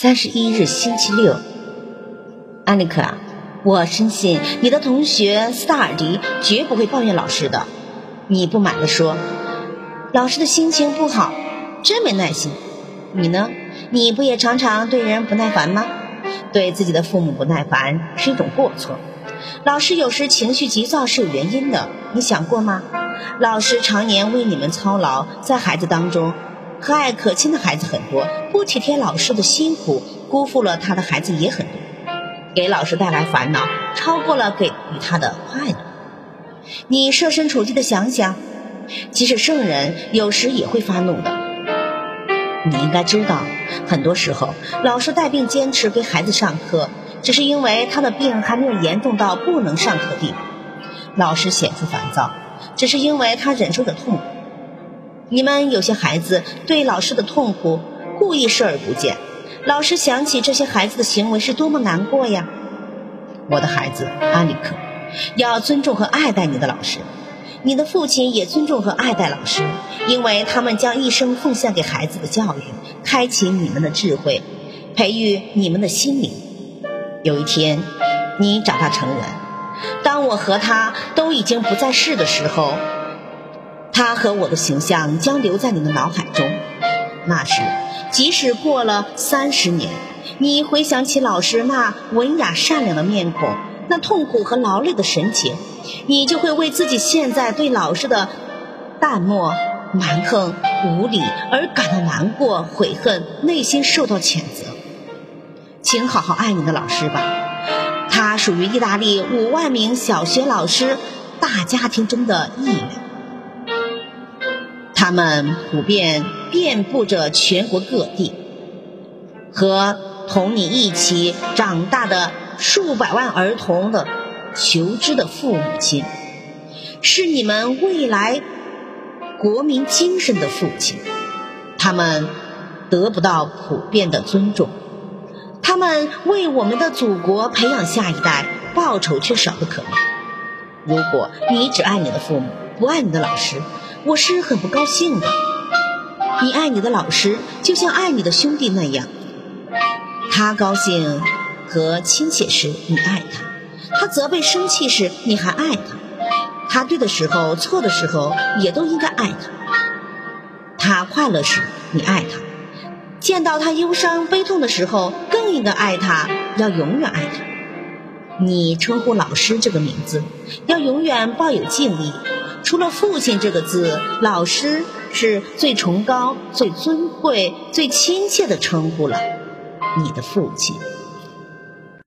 三十一日星期六，安利克啊，我深信你的同学斯塔尔迪绝不会抱怨老师的。你不满地说：“老师的心情不好，真没耐心。”你呢？你不也常常对人不耐烦吗？对自己的父母不耐烦是一种过错。老师有时情绪急躁是有原因的，你想过吗？老师常年为你们操劳，在孩子当中。和蔼可亲的孩子很多，不体贴老师的辛苦，辜负了他的孩子也很多，给老师带来烦恼，超过了给予他的快乐。你设身处地的想想，即使圣人有时也会发怒的。你应该知道，很多时候老师带病坚持给孩子上课，只是因为他的病还没有严重到不能上课地步。老师显出烦躁，只是因为他忍受着痛苦。你们有些孩子对老师的痛苦故意视而不见，老师想起这些孩子的行为是多么难过呀！我的孩子阿里克，要尊重和爱戴你的老师，你的父亲也尊重和爱戴老师，因为他们将一生奉献给孩子的教育，开启你们的智慧，培育你们的心灵。有一天，你长大成人，当我和他都已经不在世的时候。他和我的形象将留在你的脑海中。那时，即使过了三十年，你回想起老师那文雅善良的面孔，那痛苦和劳累的神情，你就会为自己现在对老师的淡漠、蛮横、无礼而感到难过、悔恨，内心受到谴责。请好好爱你的老师吧，他属于意大利五万名小学老师大家庭中的一员。他们普遍遍布着全国各地，和同你一起长大的数百万儿童的求知的父母亲，是你们未来国民精神的父亲。他们得不到普遍的尊重，他们为我们的祖国培养下一代，报酬却少得可怜。如果你只爱你的父母，不爱你的老师，我是很不高兴的。你爱你的老师，就像爱你的兄弟那样。他高兴和亲切时，你爱他；他责备生气时，你还爱他。他对的时候，错的时候，也都应该爱他。他快乐时，你爱他；见到他忧伤悲痛的时候，更应该爱他，要永远爱他。你称呼老师这个名字，要永远抱有敬意。除了父亲这个字，老师是最崇高、最尊贵、最亲切的称呼了。你的父亲。